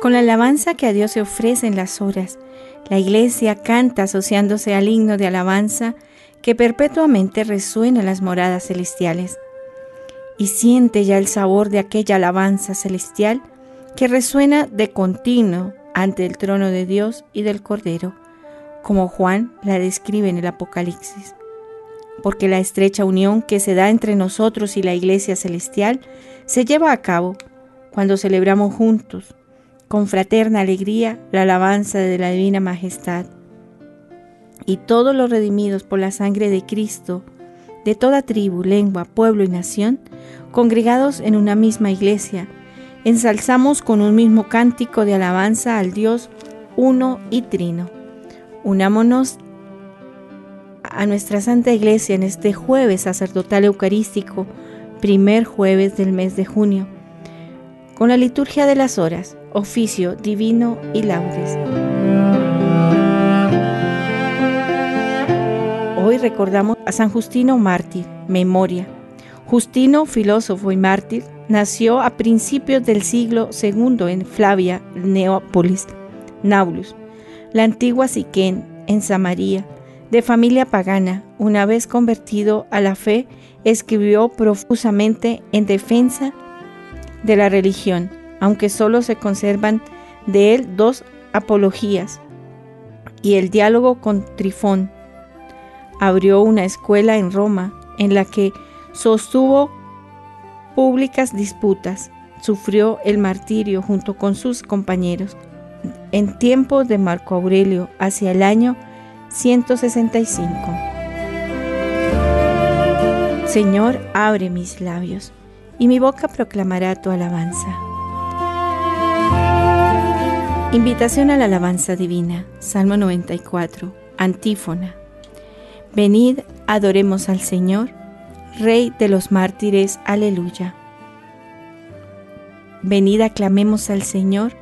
Con la alabanza que a Dios se ofrece en las horas, la iglesia canta asociándose al himno de alabanza que perpetuamente resuena en las moradas celestiales. Y siente ya el sabor de aquella alabanza celestial que resuena de continuo ante el trono de Dios y del Cordero, como Juan la describe en el Apocalipsis. Porque la estrecha unión que se da entre nosotros y la iglesia celestial se lleva a cabo cuando celebramos juntos con fraterna alegría la alabanza de la Divina Majestad. Y todos los redimidos por la sangre de Cristo, de toda tribu, lengua, pueblo y nación, congregados en una misma iglesia, ensalzamos con un mismo cántico de alabanza al Dios uno y trino. Unámonos a nuestra Santa Iglesia en este jueves sacerdotal eucarístico, primer jueves del mes de junio, con la liturgia de las horas oficio divino y laudes. Hoy recordamos a San Justino mártir, memoria. Justino, filósofo y mártir, nació a principios del siglo II en Flavia, Neópolis, Naulus, la antigua Siquén, en Samaria, de familia pagana, una vez convertido a la fe, escribió profusamente en defensa de la religión aunque solo se conservan de él dos apologías y el diálogo con Trifón. Abrió una escuela en Roma en la que sostuvo públicas disputas, sufrió el martirio junto con sus compañeros. En tiempos de Marco Aurelio, hacia el año 165. Señor, abre mis labios, y mi boca proclamará tu alabanza. Invitación a la alabanza divina, Salmo 94, antífona. Venid, adoremos al Señor, Rey de los mártires, aleluya. Venid, aclamemos al Señor,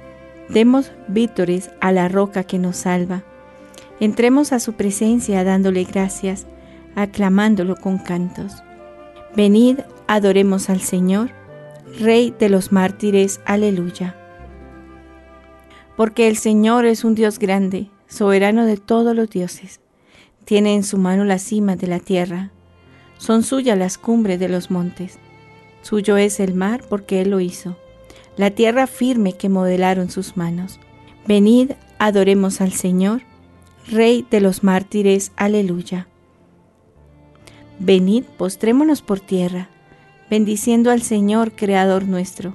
demos vítores a la roca que nos salva. Entremos a su presencia dándole gracias, aclamándolo con cantos. Venid, adoremos al Señor, Rey de los mártires, aleluya porque el Señor es un Dios grande, soberano de todos los dioses. Tiene en su mano la cima de la tierra, son suyas las cumbres de los montes. Suyo es el mar porque Él lo hizo, la tierra firme que modelaron sus manos. Venid, adoremos al Señor, Rey de los mártires, aleluya. Venid, postrémonos por tierra, bendiciendo al Señor, Creador nuestro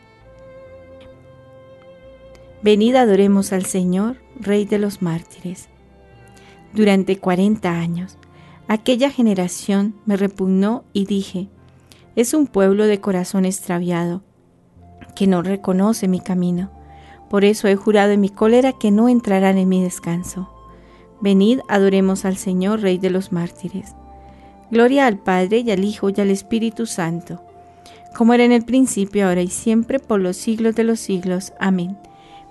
Venid adoremos al Señor, Rey de los mártires. Durante cuarenta años, aquella generación me repugnó y dije, es un pueblo de corazón extraviado, que no reconoce mi camino. Por eso he jurado en mi cólera que no entrarán en mi descanso. Venid, adoremos al Señor, Rey de los mártires. Gloria al Padre y al Hijo y al Espíritu Santo, como era en el principio, ahora y siempre, por los siglos de los siglos. Amén.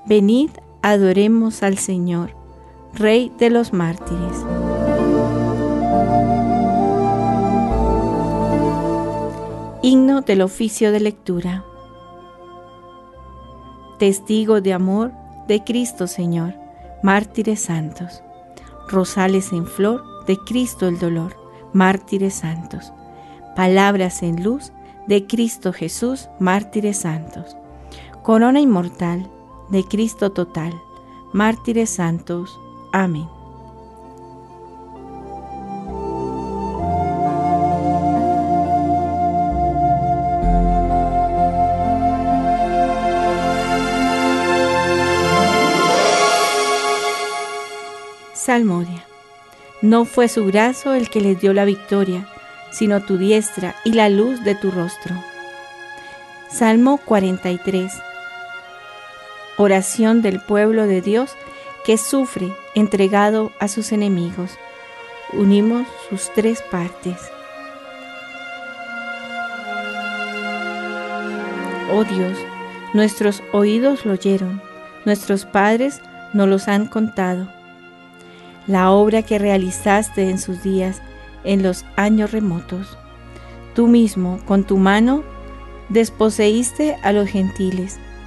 Venid, adoremos al Señor, Rey de los mártires. Himno del oficio de lectura. Testigo de amor de Cristo Señor, mártires santos. Rosales en flor de Cristo el dolor, mártires santos. Palabras en luz de Cristo Jesús, mártires santos. Corona inmortal de Cristo total, mártires santos. Amén. Salmodia. No fue su brazo el que les dio la victoria, sino tu diestra y la luz de tu rostro. Salmo 43 oración del pueblo de Dios que sufre entregado a sus enemigos. Unimos sus tres partes. Oh Dios, nuestros oídos lo oyeron, nuestros padres nos los han contado. La obra que realizaste en sus días, en los años remotos. Tú mismo, con tu mano, desposeíste a los gentiles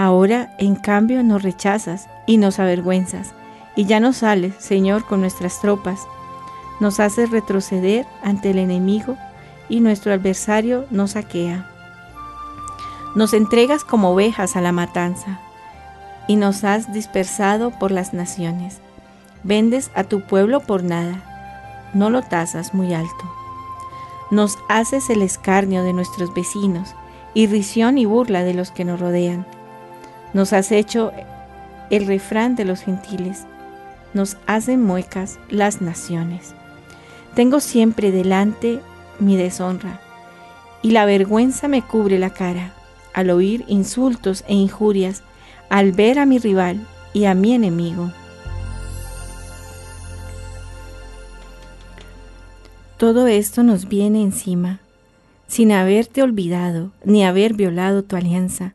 Ahora, en cambio, nos rechazas y nos avergüenzas, y ya no sales, Señor, con nuestras tropas. Nos haces retroceder ante el enemigo y nuestro adversario nos saquea. Nos entregas como ovejas a la matanza y nos has dispersado por las naciones. Vendes a tu pueblo por nada, no lo tasas muy alto. Nos haces el escarnio de nuestros vecinos, irrisión y burla de los que nos rodean. Nos has hecho el refrán de los gentiles, nos hacen muecas las naciones. Tengo siempre delante mi deshonra, y la vergüenza me cubre la cara al oír insultos e injurias al ver a mi rival y a mi enemigo. Todo esto nos viene encima, sin haberte olvidado ni haber violado tu alianza,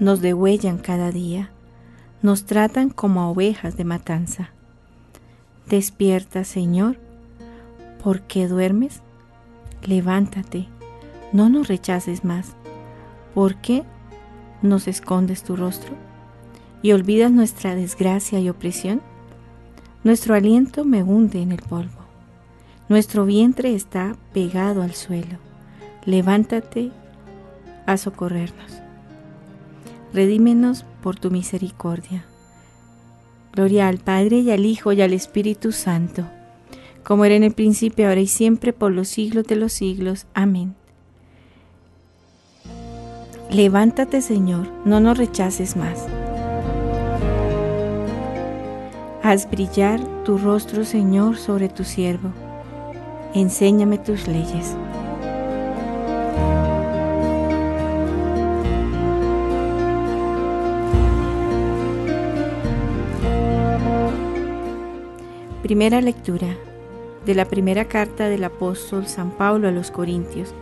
nos degüellan cada día, nos tratan como a ovejas de matanza. Despierta, Señor, ¿por qué duermes? Levántate, no nos rechaces más. ¿Por qué nos escondes tu rostro? y olvidas nuestra desgracia y opresión? Nuestro aliento me hunde en el polvo. Nuestro vientre está pegado al suelo. Levántate a socorrernos. Redímenos por tu misericordia. Gloria al Padre y al Hijo y al Espíritu Santo, como era en el principio, ahora y siempre, por los siglos de los siglos. Amén. Levántate, Señor, no nos rechaces más. Haz brillar tu rostro, Señor, sobre tu siervo. Enséñame tus leyes. Primera lectura de la primera carta del apóstol San Pablo a los Corintios,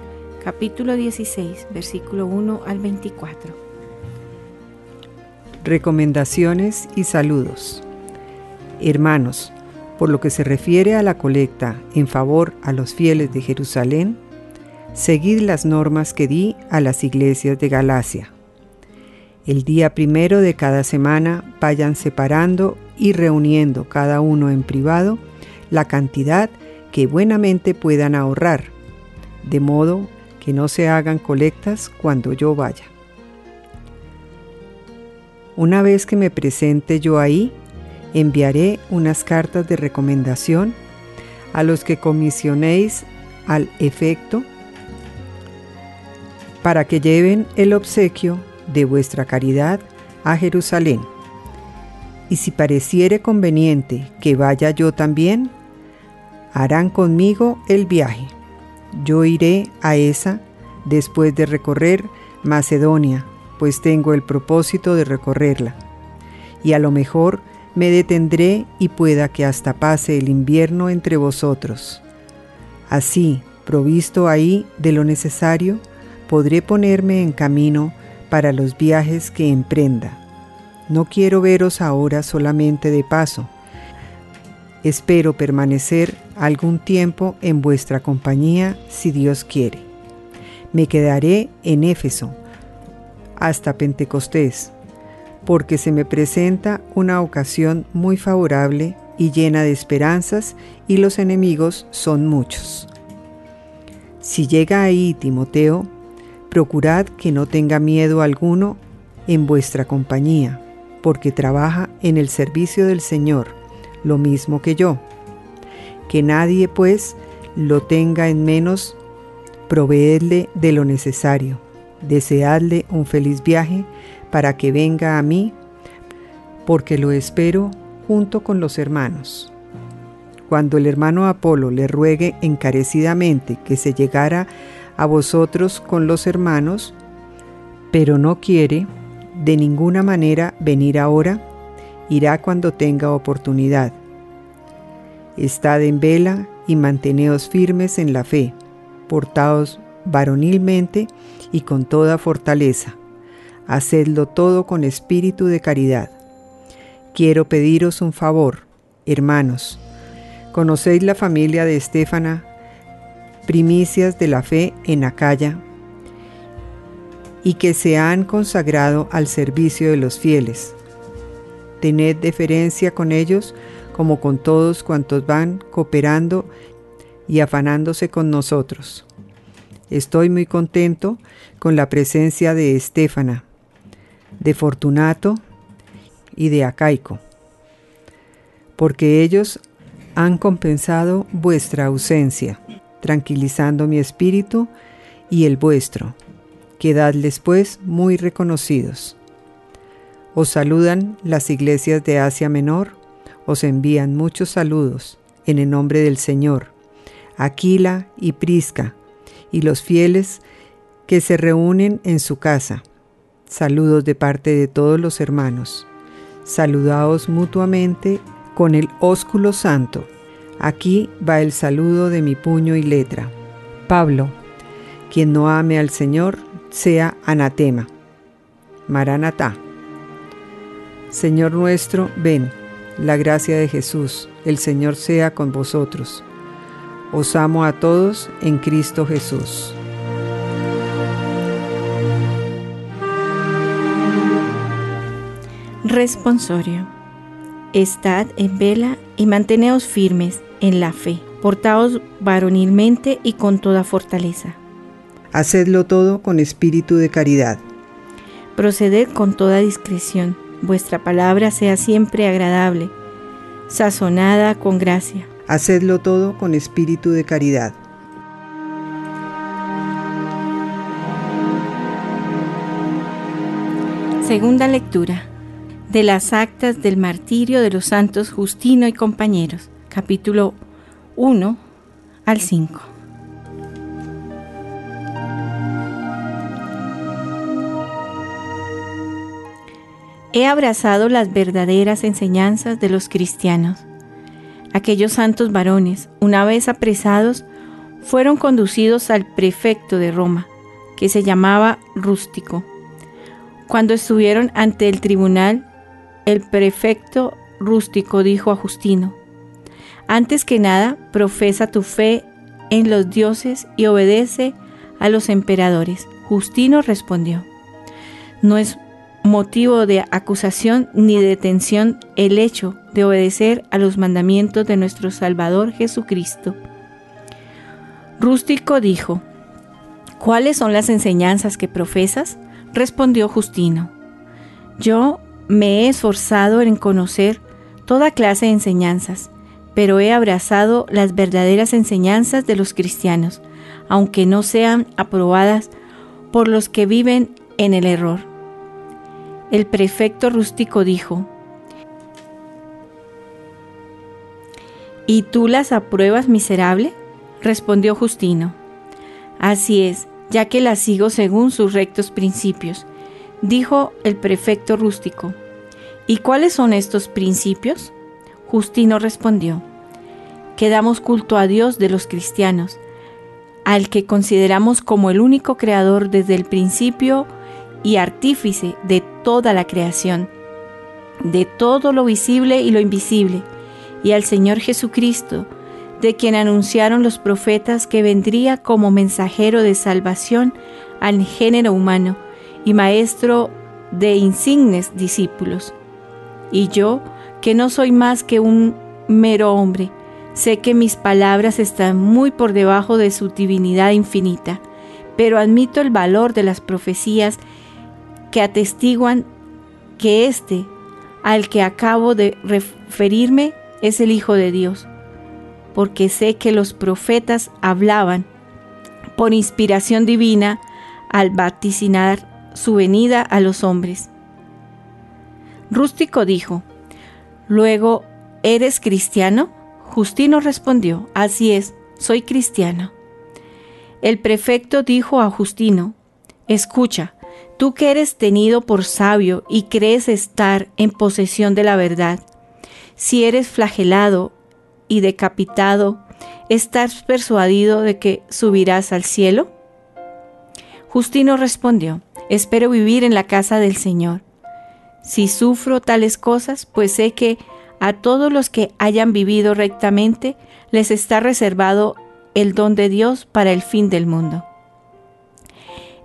capítulo 16, versículo 1 al 24. Recomendaciones y saludos. Hermanos, por lo que se refiere a la colecta en favor a los fieles de Jerusalén, seguid las normas que di a las iglesias de Galacia. El día primero de cada semana vayan separando y reuniendo cada uno en privado la cantidad que buenamente puedan ahorrar, de modo que no se hagan colectas cuando yo vaya. Una vez que me presente yo ahí, enviaré unas cartas de recomendación a los que comisionéis al efecto para que lleven el obsequio de vuestra caridad a Jerusalén. Y si pareciere conveniente que vaya yo también, harán conmigo el viaje. Yo iré a esa después de recorrer Macedonia, pues tengo el propósito de recorrerla. Y a lo mejor me detendré y pueda que hasta pase el invierno entre vosotros. Así, provisto ahí de lo necesario, podré ponerme en camino para los viajes que emprenda. No quiero veros ahora solamente de paso. Espero permanecer algún tiempo en vuestra compañía si Dios quiere. Me quedaré en Éfeso hasta Pentecostés, porque se me presenta una ocasión muy favorable y llena de esperanzas y los enemigos son muchos. Si llega ahí Timoteo, procurad que no tenga miedo alguno en vuestra compañía, porque trabaja en el servicio del Señor, lo mismo que yo. Que nadie, pues, lo tenga en menos, proveedle de lo necesario, deseadle un feliz viaje para que venga a mí, porque lo espero junto con los hermanos. Cuando el hermano Apolo le ruegue encarecidamente que se llegara a vosotros con los hermanos, pero no quiere de ninguna manera venir ahora, irá cuando tenga oportunidad. Estad en vela y manteneos firmes en la fe, portaos varonilmente y con toda fortaleza. Hacedlo todo con espíritu de caridad. Quiero pediros un favor, hermanos. Conocéis la familia de Estéfana, primicias de la fe en Acaya, y que se han consagrado al servicio de los fieles. Tened deferencia con ellos como con todos cuantos van cooperando y afanándose con nosotros. Estoy muy contento con la presencia de Estéfana, de Fortunato y de Acaico, porque ellos han compensado vuestra ausencia, tranquilizando mi espíritu y el vuestro. Quedadles pues muy reconocidos. Os saludan las iglesias de Asia Menor, os envían muchos saludos en el nombre del Señor, Aquila y Prisca, y los fieles que se reúnen en su casa. Saludos de parte de todos los hermanos. Saludaos mutuamente con el ósculo santo. Aquí va el saludo de mi puño y letra. Pablo, quien no ame al Señor, sea anatema. Maranatá. Señor nuestro, ven, la gracia de Jesús, el Señor sea con vosotros. Os amo a todos en Cristo Jesús. Responsorio. Estad en vela y manteneos firmes en la fe. Portaos varonilmente y con toda fortaleza. Hacedlo todo con espíritu de caridad. Proceded con toda discreción. Vuestra palabra sea siempre agradable, sazonada con gracia Hacedlo todo con espíritu de caridad. Segunda lectura de las actas del martirio de los santos Justino y compañeros, capítulo 1 al 5. He abrazado las verdaderas enseñanzas de los cristianos Aquellos santos varones, una vez apresados, fueron conducidos al prefecto de Roma, que se llamaba Rústico. Cuando estuvieron ante el tribunal, el prefecto Rústico dijo a Justino, Antes que nada, profesa tu fe en los dioses y obedece a los emperadores. Justino respondió, No es motivo de acusación ni de detención el hecho de obedecer a los mandamientos de nuestro Salvador Jesucristo. Rústico dijo, ¿cuáles son las enseñanzas que profesas? Respondió Justino, yo me he esforzado en conocer toda clase de enseñanzas, pero he abrazado las verdaderas enseñanzas de los cristianos, aunque no sean aprobadas por los que viven en el error. El prefecto rústico dijo, ¿Y tú las apruebas, miserable? respondió Justino. Así es, ya que las sigo según sus rectos principios, dijo el prefecto rústico. ¿Y cuáles son estos principios? Justino respondió, que damos culto a Dios de los cristianos, al que consideramos como el único creador desde el principio y artífice de toda la creación, de todo lo visible y lo invisible, y al Señor Jesucristo, de quien anunciaron los profetas que vendría como mensajero de salvación al género humano y maestro de insignes discípulos. Y yo, que no soy más que un mero hombre, sé que mis palabras están muy por debajo de su divinidad infinita, pero admito el valor de las profecías que atestiguan que éste, al que acabo de referirme, es el Hijo de Dios porque sé que los profetas hablaban por inspiración divina al vaticinar su venida a los hombres. Rústico dijo, Luego, ¿eres cristiano? Justino respondió, Así es, soy cristiano. El prefecto dijo a Justino, Escucha, tú que eres tenido por sabio y crees estar en posesión de la verdad, si eres flagelado y decapitado, ¿estás persuadido de que subirás al cielo? Justino respondió, espero vivir en la casa del Señor. Si sufro tales cosas, pues sé que a todos los que hayan vivido rectamente les está reservado el don de Dios para el fin del mundo.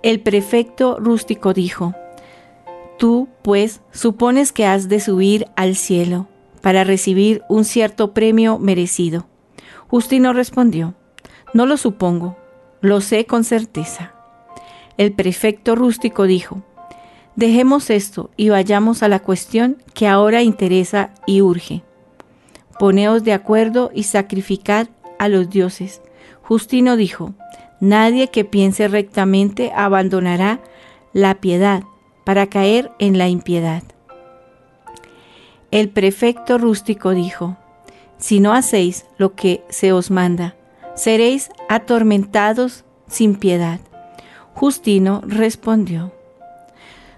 El prefecto rústico dijo, Tú, pues, supones que has de subir al cielo para recibir un cierto premio merecido. Justino respondió, No lo supongo, lo sé con certeza. El prefecto rústico dijo, Dejemos esto y vayamos a la cuestión que ahora interesa y urge. Poneos de acuerdo y sacrificad a los dioses. Justino dijo, Nadie que piense rectamente abandonará la piedad para caer en la impiedad. El prefecto rústico dijo, Si no hacéis lo que se os manda, seréis atormentados sin piedad. Justino respondió,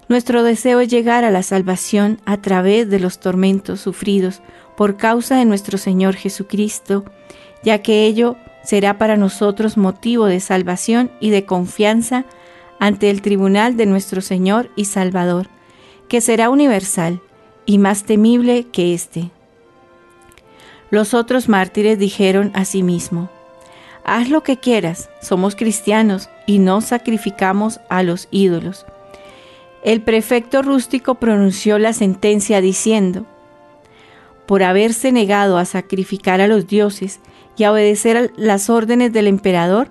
Nuestro deseo es llegar a la salvación a través de los tormentos sufridos por causa de nuestro Señor Jesucristo, ya que ello será para nosotros motivo de salvación y de confianza ante el tribunal de nuestro Señor y Salvador, que será universal y más temible que éste. Los otros mártires dijeron a sí mismo, Haz lo que quieras, somos cristianos y no sacrificamos a los ídolos. El prefecto rústico pronunció la sentencia diciendo, por haberse negado a sacrificar a los dioses y a obedecer las órdenes del emperador,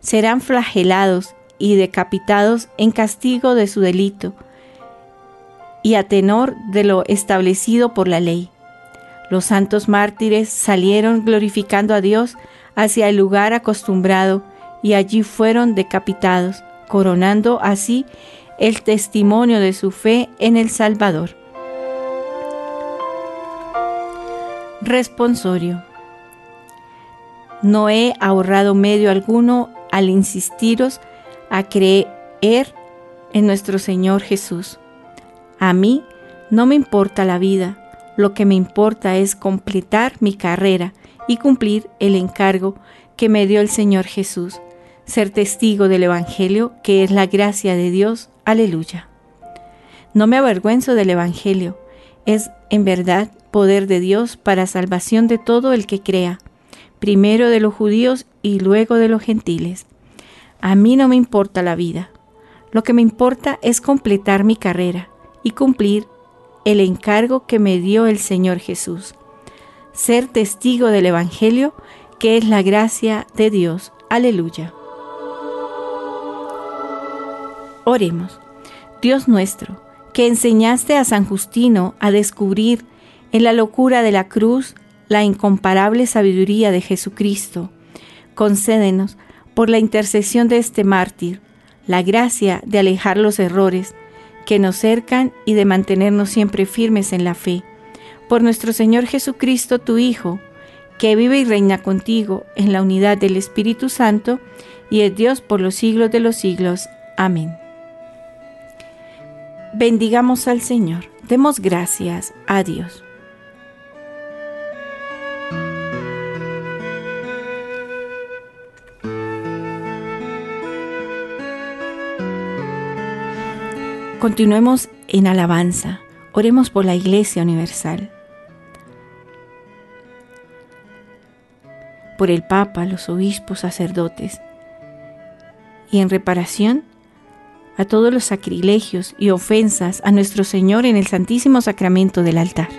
serán flagelados y decapitados en castigo de su delito, y a tenor de lo establecido por la ley. Los santos mártires salieron glorificando a Dios hacia el lugar acostumbrado y allí fueron decapitados, coronando así el testimonio de su fe en el Salvador. Responsorio. No he ahorrado medio alguno al insistiros a creer en nuestro Señor Jesús a mí no me importa la vida, lo que me importa es completar mi carrera y cumplir el encargo que me dio el Señor Jesús, ser testigo del Evangelio que es la gracia de Dios. Aleluya. No me avergüenzo del Evangelio, es en verdad poder de Dios para salvación de todo el que crea, primero de los judíos y luego de los gentiles. A mí no me importa la vida, lo que me importa es completar mi carrera y cumplir el encargo que me dio el Señor Jesús. Ser testigo del Evangelio, que es la gracia de Dios. Aleluya. Oremos. Dios nuestro, que enseñaste a San Justino a descubrir en la locura de la cruz la incomparable sabiduría de Jesucristo, concédenos, por la intercesión de este mártir, la gracia de alejar los errores, que nos cercan y de mantenernos siempre firmes en la fe. Por nuestro Señor Jesucristo, tu Hijo, que vive y reina contigo en la unidad del Espíritu Santo, y es Dios por los siglos de los siglos. Amén. Bendigamos al Señor, demos gracias a Dios. Continuemos en alabanza, oremos por la Iglesia Universal. por el Papa, los obispos, sacerdotes, y en reparación a todos los sacrilegios y ofensas a nuestro Señor en el Santísimo Sacramento del altar.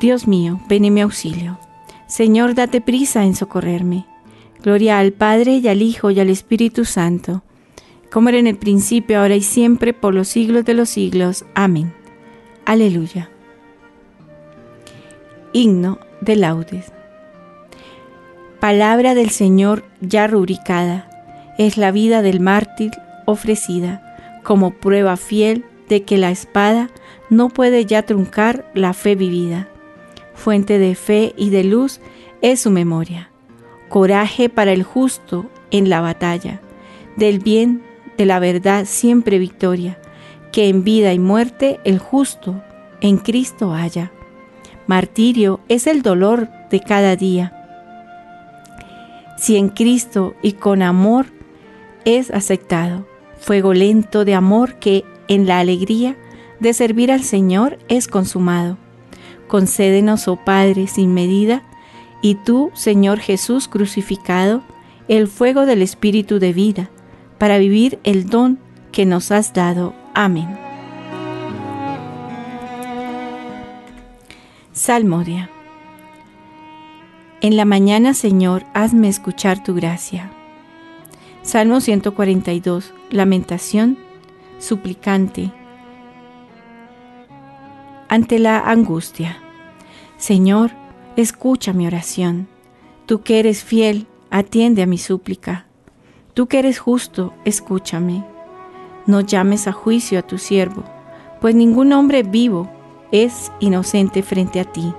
Dios mío, ven en mi auxilio. Señor, date prisa en socorrerme. Gloria al Padre y al Hijo y al Espíritu Santo, como era en el principio, ahora y siempre, por los siglos de los siglos. Amén. Aleluya. Himno de laudes. Palabra del Señor ya rubricada, es la vida del mártir ofrecida como prueba fiel de que la espada no puede ya truncar la fe vivida. Fuente de fe y de luz es su memoria. Coraje para el justo en la batalla, del bien, de la verdad siempre victoria, que en vida y muerte el justo en Cristo haya martirio es el dolor de cada día. Si en Cristo y con amor es aceptado, fuego lento de amor que en la alegría de servir al Señor es consumado. Concédenos, oh Padre, sin medida, y tú, Señor Jesús crucificado, el fuego del Espíritu de vida, para vivir el don que nos has dado. Amén. Salmodia. En la mañana, Señor, hazme escuchar tu gracia. Salmo 142. Lamentación, suplicante. Ante la angustia. Señor, escucha mi oración. Tú que eres fiel, atiende a mi súplica. Tú que eres justo, escúchame. No llames a juicio a tu siervo, pues ningún hombre vivo es inocente frente a ti.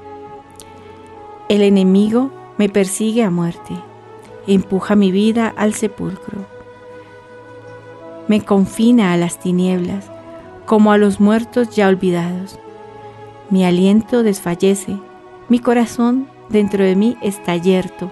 El enemigo me persigue a muerte, empuja mi vida al sepulcro, me confina a las tinieblas, como a los muertos ya olvidados. Mi aliento desfallece, mi corazón dentro de mí está yerto.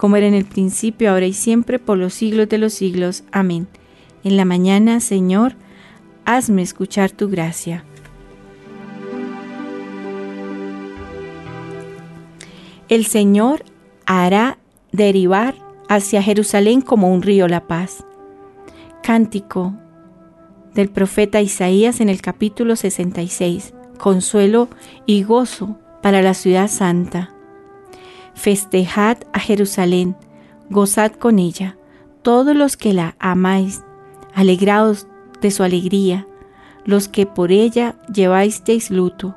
como era en el principio, ahora y siempre, por los siglos de los siglos. Amén. En la mañana, Señor, hazme escuchar tu gracia. El Señor hará derivar hacia Jerusalén como un río la paz. Cántico del profeta Isaías en el capítulo 66. Consuelo y gozo para la ciudad santa. Festejad a Jerusalén, gozad con ella, todos los que la amáis, alegraos de su alegría, los que por ella lleváis luto.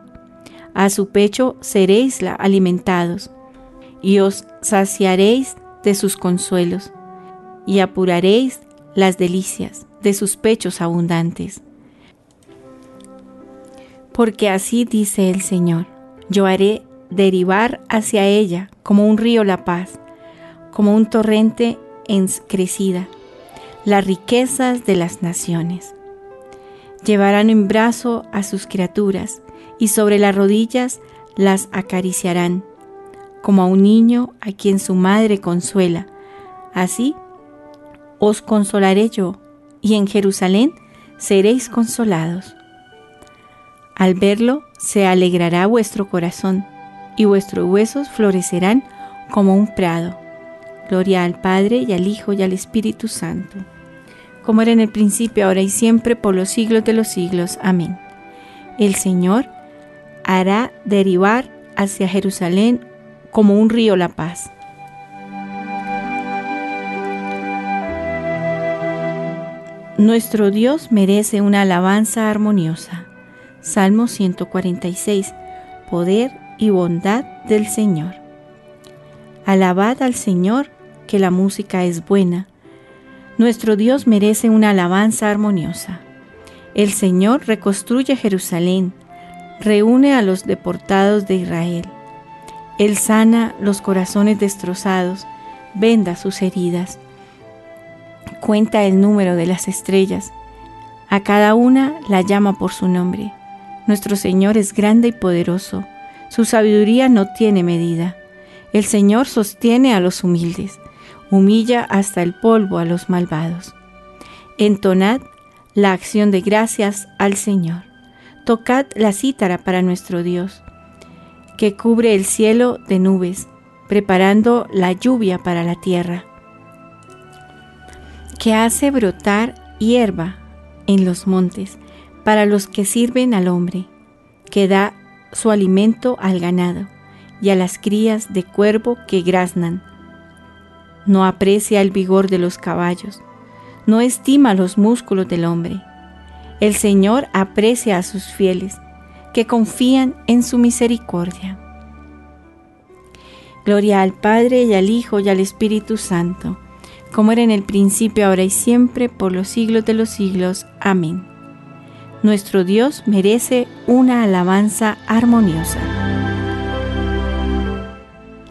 A su pecho seréis alimentados y os saciaréis de sus consuelos, y apuraréis las delicias de sus pechos abundantes. Porque así dice el Señor, yo haré derivar hacia ella como un río la paz, como un torrente en crecida, las riquezas de las naciones. Llevarán en brazo a sus criaturas y sobre las rodillas las acariciarán como a un niño a quien su madre consuela. Así os consolaré yo, y en Jerusalén seréis consolados. Al verlo se alegrará vuestro corazón, y vuestros huesos florecerán como un prado. Gloria al Padre y al Hijo y al Espíritu Santo, como era en el principio, ahora y siempre, por los siglos de los siglos. Amén. El Señor hará derivar hacia Jerusalén como un río la paz. Nuestro Dios merece una alabanza armoniosa. Salmo 146. Poder y bondad del Señor. Alabad al Señor, que la música es buena. Nuestro Dios merece una alabanza armoniosa. El Señor reconstruye Jerusalén, reúne a los deportados de Israel. Él sana los corazones destrozados, venda sus heridas. Cuenta el número de las estrellas. A cada una la llama por su nombre. Nuestro Señor es grande y poderoso. Su sabiduría no tiene medida. El Señor sostiene a los humildes, humilla hasta el polvo a los malvados. Entonad la acción de gracias al Señor. Tocad la cítara para nuestro Dios, que cubre el cielo de nubes, preparando la lluvia para la tierra, que hace brotar hierba en los montes para los que sirven al hombre, que da su alimento al ganado y a las crías de cuervo que graznan. No aprecia el vigor de los caballos, no estima los músculos del hombre. El Señor aprecia a sus fieles, que confían en su misericordia. Gloria al Padre y al Hijo y al Espíritu Santo, como era en el principio, ahora y siempre, por los siglos de los siglos. Amén. Nuestro Dios merece una alabanza armoniosa.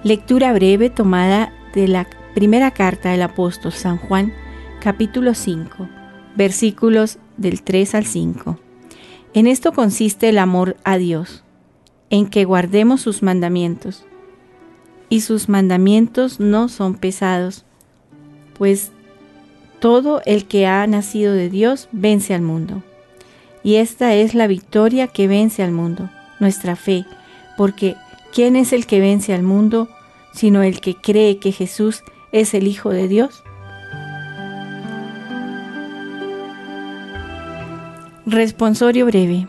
Lectura breve tomada de la primera carta del apóstol San Juan, capítulo 5, versículos del 3 al 5. En esto consiste el amor a Dios, en que guardemos sus mandamientos. Y sus mandamientos no son pesados, pues todo el que ha nacido de Dios vence al mundo. Y esta es la victoria que vence al mundo, nuestra fe, porque ¿quién es el que vence al mundo sino el que cree que Jesús es el Hijo de Dios? Responsorio breve.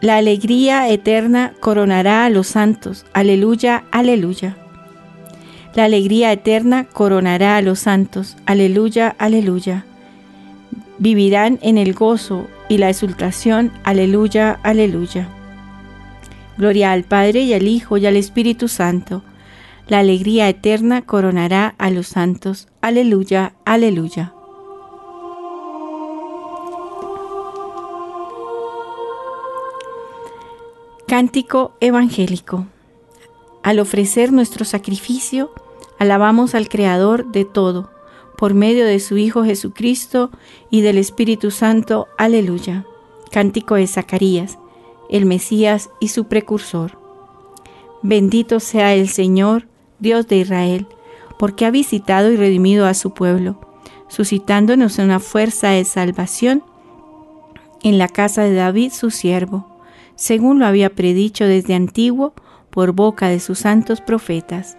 La alegría eterna coronará a los santos. Aleluya, aleluya. La alegría eterna coronará a los santos. Aleluya, aleluya vivirán en el gozo y la exultación. Aleluya, aleluya. Gloria al Padre y al Hijo y al Espíritu Santo. La alegría eterna coronará a los santos. Aleluya, aleluya. Cántico Evangélico. Al ofrecer nuestro sacrificio, alabamos al Creador de todo por medio de su Hijo Jesucristo y del Espíritu Santo. Aleluya. Cántico de Zacarías, el Mesías y su precursor. Bendito sea el Señor, Dios de Israel, porque ha visitado y redimido a su pueblo, suscitándonos una fuerza de salvación en la casa de David su siervo, según lo había predicho desde antiguo por boca de sus santos profetas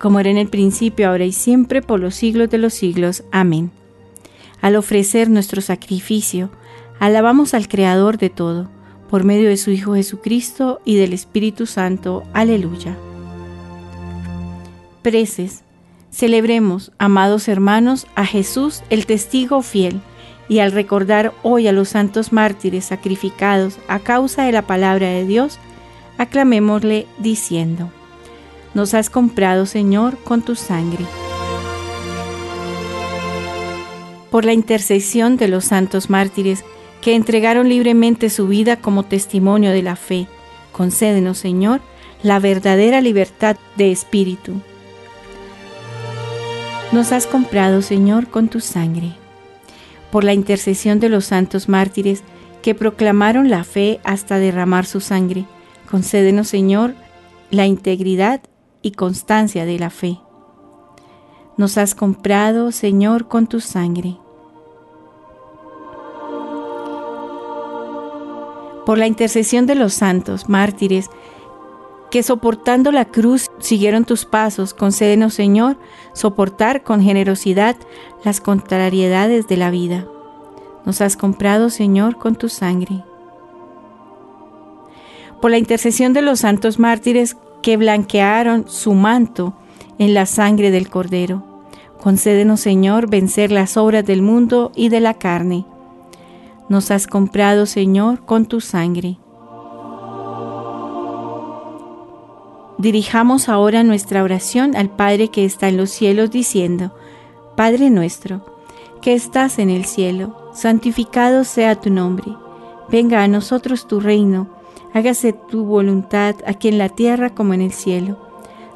como era en el principio, ahora y siempre, por los siglos de los siglos. Amén. Al ofrecer nuestro sacrificio, alabamos al Creador de todo, por medio de su Hijo Jesucristo y del Espíritu Santo. Aleluya. Preces. Celebremos, amados hermanos, a Jesús, el testigo fiel, y al recordar hoy a los santos mártires sacrificados a causa de la palabra de Dios, aclamémosle diciendo, nos has comprado, Señor, con tu sangre. Por la intercesión de los santos mártires que entregaron libremente su vida como testimonio de la fe, concédenos, Señor, la verdadera libertad de espíritu. Nos has comprado, Señor, con tu sangre. Por la intercesión de los santos mártires que proclamaron la fe hasta derramar su sangre, concédenos, Señor, la integridad y constancia de la fe. Nos has comprado, Señor, con tu sangre. Por la intercesión de los santos, mártires, que soportando la cruz siguieron tus pasos, concédenos, Señor, soportar con generosidad las contrariedades de la vida. Nos has comprado, Señor, con tu sangre. Por la intercesión de los santos mártires que blanquearon su manto en la sangre del Cordero. Concédenos, Señor, vencer las obras del mundo y de la carne. Nos has comprado, Señor, con tu sangre. Dirijamos ahora nuestra oración al Padre que está en los cielos, diciendo, Padre nuestro, que estás en el cielo, santificado sea tu nombre. Venga a nosotros tu reino hágase tu voluntad aquí en la tierra como en el cielo.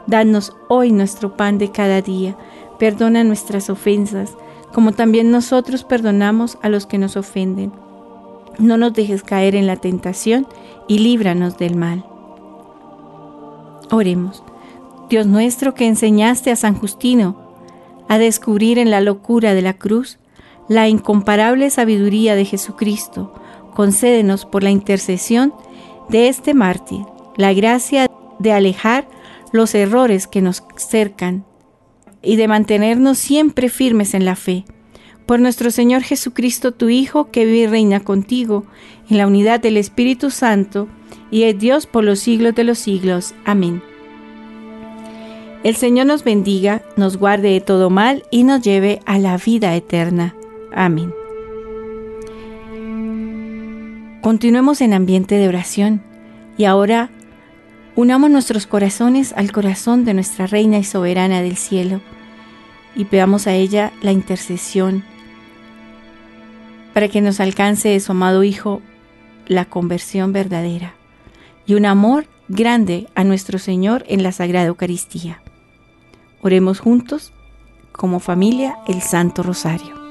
Danos hoy nuestro pan de cada día, perdona nuestras ofensas, como también nosotros perdonamos a los que nos ofenden. No nos dejes caer en la tentación y líbranos del mal. Oremos. Dios nuestro que enseñaste a San Justino a descubrir en la locura de la cruz la incomparable sabiduría de Jesucristo, concédenos por la intercesión de este mártir, la gracia de alejar los errores que nos cercan y de mantenernos siempre firmes en la fe. Por nuestro Señor Jesucristo, tu Hijo, que vive y reina contigo, en la unidad del Espíritu Santo, y es Dios por los siglos de los siglos. Amén. El Señor nos bendiga, nos guarde de todo mal y nos lleve a la vida eterna. Amén. Continuemos en ambiente de oración y ahora unamos nuestros corazones al corazón de nuestra Reina y Soberana del cielo y pedamos a ella la intercesión para que nos alcance de su amado Hijo la conversión verdadera y un amor grande a nuestro Señor en la Sagrada Eucaristía. Oremos juntos como familia el Santo Rosario.